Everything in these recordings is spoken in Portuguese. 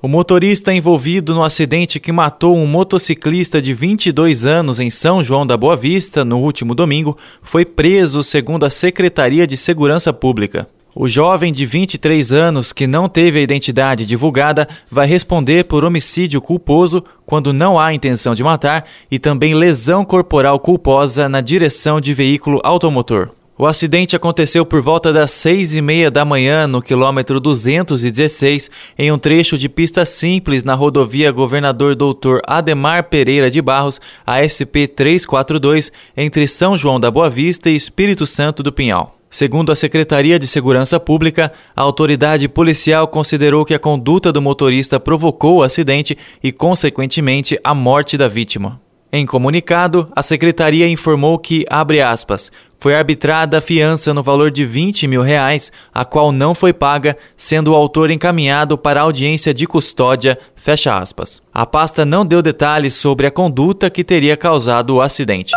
O motorista envolvido no acidente que matou um motociclista de 22 anos em São João da Boa Vista no último domingo foi preso, segundo a Secretaria de Segurança Pública. O jovem de 23 anos, que não teve a identidade divulgada, vai responder por homicídio culposo quando não há intenção de matar e também lesão corporal culposa na direção de veículo automotor. O acidente aconteceu por volta das seis e meia da manhã no quilômetro 216, em um trecho de pista simples na rodovia Governador Doutor Ademar Pereira de Barros, ASP 342, entre São João da Boa Vista e Espírito Santo do Pinhal. Segundo a Secretaria de Segurança Pública, a autoridade policial considerou que a conduta do motorista provocou o acidente e, consequentemente, a morte da vítima. Em comunicado, a secretaria informou que, abre aspas, foi arbitrada a fiança no valor de 20 mil reais, a qual não foi paga, sendo o autor encaminhado para audiência de custódia, fecha aspas. A pasta não deu detalhes sobre a conduta que teria causado o acidente.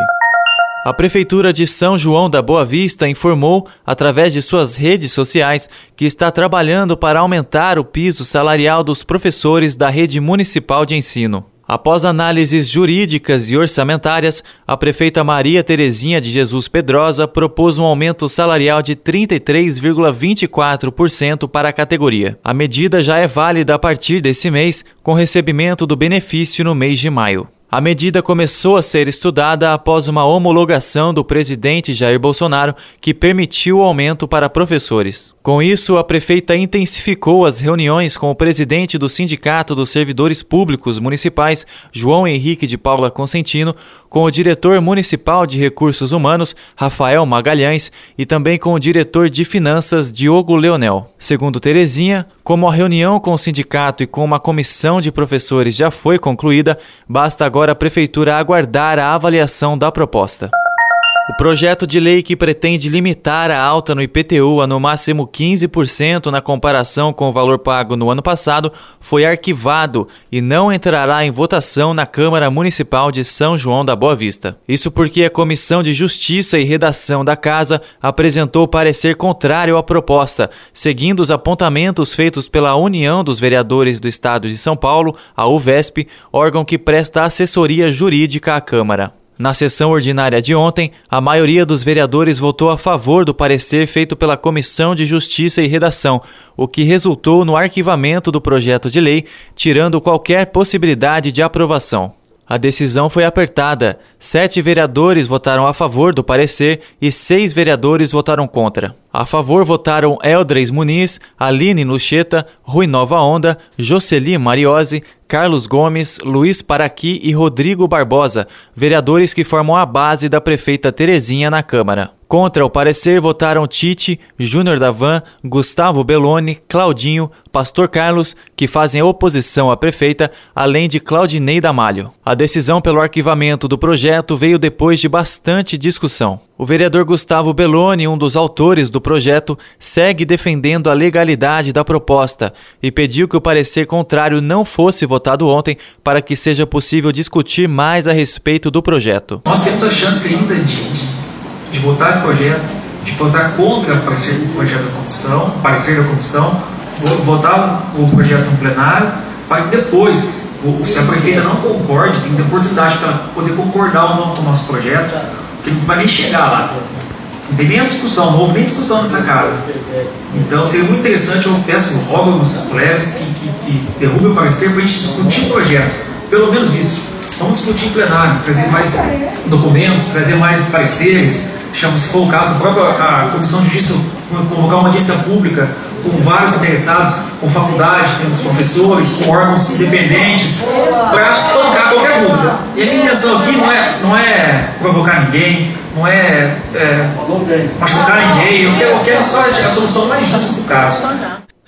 A Prefeitura de São João da Boa Vista informou, através de suas redes sociais, que está trabalhando para aumentar o piso salarial dos professores da rede municipal de ensino. Após análises jurídicas e orçamentárias, a prefeita Maria Terezinha de Jesus Pedrosa propôs um aumento salarial de 33,24% para a categoria. A medida já é válida a partir desse mês, com recebimento do benefício no mês de maio. A medida começou a ser estudada após uma homologação do presidente Jair Bolsonaro que permitiu o aumento para professores. Com isso, a prefeita intensificou as reuniões com o presidente do Sindicato dos Servidores Públicos Municipais, João Henrique de Paula Consentino, com o diretor municipal de Recursos Humanos, Rafael Magalhães, e também com o diretor de Finanças, Diogo Leonel. Segundo Terezinha, como a reunião com o sindicato e com uma comissão de professores já foi concluída, basta agora a prefeitura aguardar a avaliação da proposta. O projeto de lei que pretende limitar a alta no IPTU a no máximo 15% na comparação com o valor pago no ano passado foi arquivado e não entrará em votação na Câmara Municipal de São João da Boa Vista. Isso porque a Comissão de Justiça e Redação da Casa apresentou parecer contrário à proposta, seguindo os apontamentos feitos pela União dos Vereadores do Estado de São Paulo, a UVESP, órgão que presta assessoria jurídica à Câmara. Na sessão ordinária de ontem, a maioria dos vereadores votou a favor do parecer feito pela Comissão de Justiça e Redação, o que resultou no arquivamento do projeto de lei, tirando qualquer possibilidade de aprovação. A decisão foi apertada. Sete vereadores votaram a favor do parecer e seis vereadores votaram contra. A favor votaram Eldres Muniz, Aline Lucheta, Rui Nova Onda, Jocely Mariose, Carlos Gomes, Luiz Paraqui e Rodrigo Barbosa, vereadores que formam a base da prefeita Terezinha na Câmara. Contra o parecer votaram Tite, Júnior Davan, Gustavo Belloni, Claudinho, Pastor Carlos, que fazem oposição à prefeita, além de Claudinei Damalho. A decisão pelo arquivamento do projeto veio depois de bastante discussão. O vereador Gustavo Belloni, um dos autores do projeto, segue defendendo a legalidade da proposta e pediu que o parecer contrário não fosse votado ontem para que seja possível discutir mais a respeito do projeto. Temos a chance ainda de de votar esse projeto, de votar contra o parecer do projeto da comissão, parecer da comissão, votar o projeto no plenário, para que depois, se a prefeita não concorde, tem que ter oportunidade para poder concordar ou não com o nosso projeto, porque não vai nem chegar lá. Não tem nem discussão, não houve nem discussão nessa casa. Então seria muito interessante, eu peço, rogo aos colegas que, que, que derrubem o parecer para a gente discutir o projeto. Pelo menos isso. Vamos discutir em plenário, trazer mais documentos, trazer mais pareceres, chama, se for o caso, a própria a Comissão de Justiça convocar uma audiência pública com vários interessados, com faculdade, com professores, com órgãos independentes, para espancar qualquer dúvida. E a minha intenção aqui não é, não é provocar ninguém, não é, é machucar ninguém, eu quero, eu quero só a solução mais justa do caso.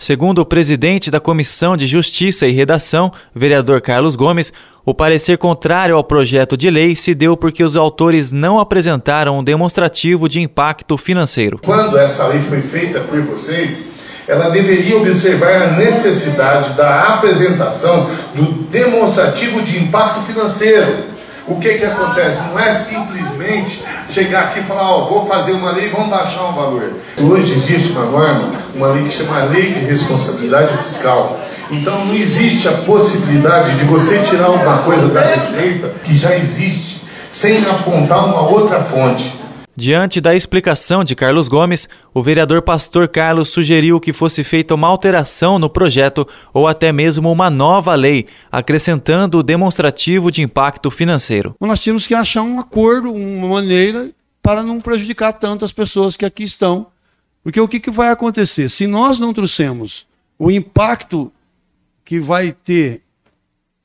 Segundo o presidente da Comissão de Justiça e Redação, vereador Carlos Gomes, o parecer contrário ao projeto de lei se deu porque os autores não apresentaram um demonstrativo de impacto financeiro. Quando essa lei foi feita por vocês, ela deveria observar a necessidade da apresentação do demonstrativo de impacto financeiro. O que, que acontece? Não é simplesmente chegar aqui e falar, ó, vou fazer uma lei vamos baixar um valor. Hoje existe uma norma, uma lei que chama Lei de Responsabilidade Fiscal. Então não existe a possibilidade de você tirar alguma coisa da receita que já existe, sem apontar uma outra fonte. Diante da explicação de Carlos Gomes, o vereador Pastor Carlos sugeriu que fosse feita uma alteração no projeto ou até mesmo uma nova lei, acrescentando o demonstrativo de impacto financeiro. Nós tínhamos que achar um acordo, uma maneira para não prejudicar tanto as pessoas que aqui estão. Porque o que, que vai acontecer? Se nós não trouxemos o impacto que vai ter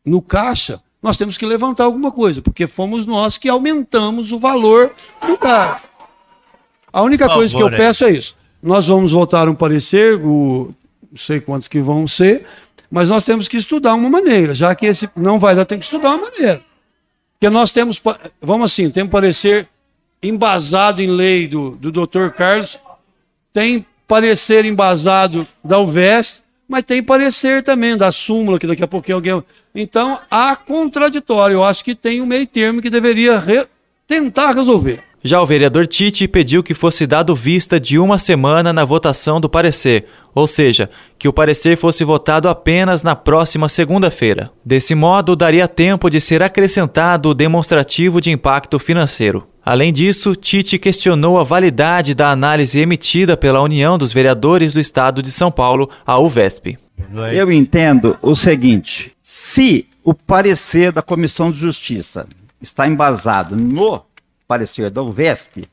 no caixa, nós temos que levantar alguma coisa, porque fomos nós que aumentamos o valor do carro. A única favor, coisa que eu peço é isso. Nós vamos votar um parecer, o, não sei quantos que vão ser, mas nós temos que estudar uma maneira, já que esse não vai dar, tem que estudar uma maneira. Porque nós temos, vamos assim, tem parecer embasado em lei do, do doutor Carlos, tem parecer embasado da UVES, mas tem parecer também da súmula, que daqui a pouquinho alguém. Então, há contraditório. Eu acho que tem um meio termo que deveria re... tentar resolver. Já o vereador Tite pediu que fosse dado vista de uma semana na votação do parecer, ou seja, que o parecer fosse votado apenas na próxima segunda-feira. Desse modo, daria tempo de ser acrescentado o demonstrativo de impacto financeiro. Além disso, Tite questionou a validade da análise emitida pela União dos Vereadores do Estado de São Paulo, a UVESP. Eu entendo o seguinte: se o parecer da Comissão de Justiça está embasado no parecer da UVESP,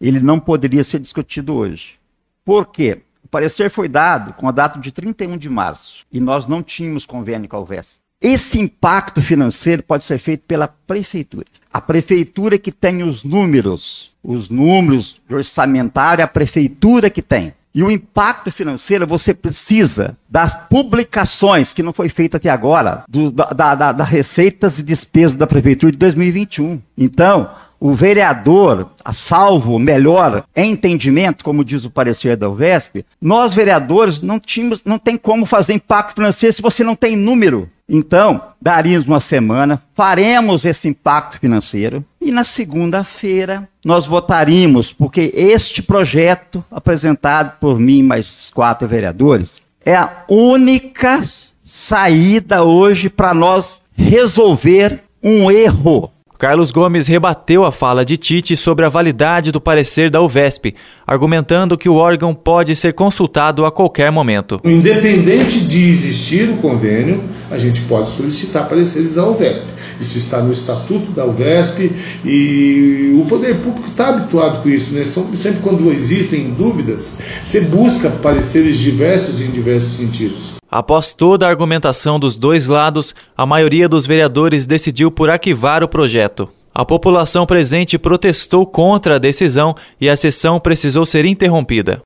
ele não poderia ser discutido hoje. Por quê? O parecer foi dado com a data de 31 de março e nós não tínhamos convênio com a UVESP. Esse impacto financeiro pode ser feito pela prefeitura. A prefeitura que tem os números, os números orçamentários, a prefeitura que tem. E o impacto financeiro você precisa das publicações que não foi feita até agora, do, da, da, da receitas e despesas da prefeitura de 2021. Então, o vereador, a salvo melhor entendimento, como diz o parecer da UVESP, nós vereadores não tínhamos, não tem como fazer impacto financeiro se você não tem número. Então, daríamos uma semana, faremos esse impacto financeiro e na segunda-feira nós votaríamos, porque este projeto apresentado por mim mais quatro vereadores é a única saída hoje para nós resolver um erro Carlos Gomes rebateu a fala de Tite sobre a validade do parecer da UVESP, argumentando que o órgão pode ser consultado a qualquer momento. Independente de existir o convênio, a gente pode solicitar pareceres à UVESP. Isso está no estatuto da UVESP e o poder público está habituado com isso. Né? Sempre quando existem dúvidas, você busca pareceres diversos em diversos sentidos. Após toda a argumentação dos dois lados, a maioria dos vereadores decidiu por arquivar o projeto. A população presente protestou contra a decisão e a sessão precisou ser interrompida.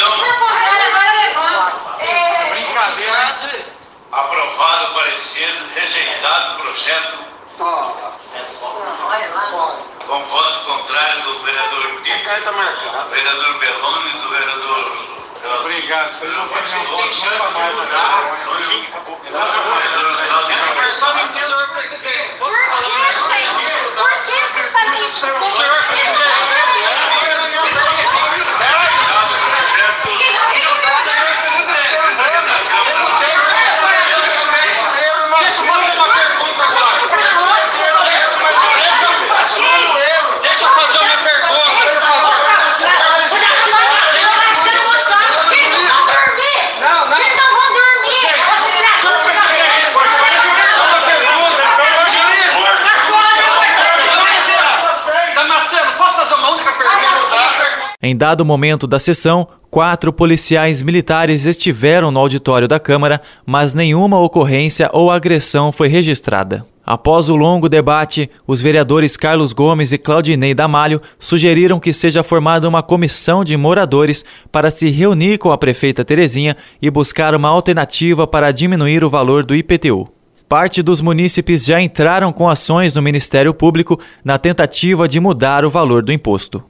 rejeitado com votos contrários do vereador Tito, do vereador Belloni e do vereador Obrigado, não. Só me entendo, senhor presidente. Por que, gente? Por que vocês fazem isso? Senhor presidente. Em dado momento da sessão, quatro policiais militares estiveram no auditório da Câmara, mas nenhuma ocorrência ou agressão foi registrada. Após o longo debate, os vereadores Carlos Gomes e Claudinei Damalho sugeriram que seja formada uma comissão de moradores para se reunir com a prefeita Terezinha e buscar uma alternativa para diminuir o valor do IPTU. Parte dos munícipes já entraram com ações no Ministério Público na tentativa de mudar o valor do imposto.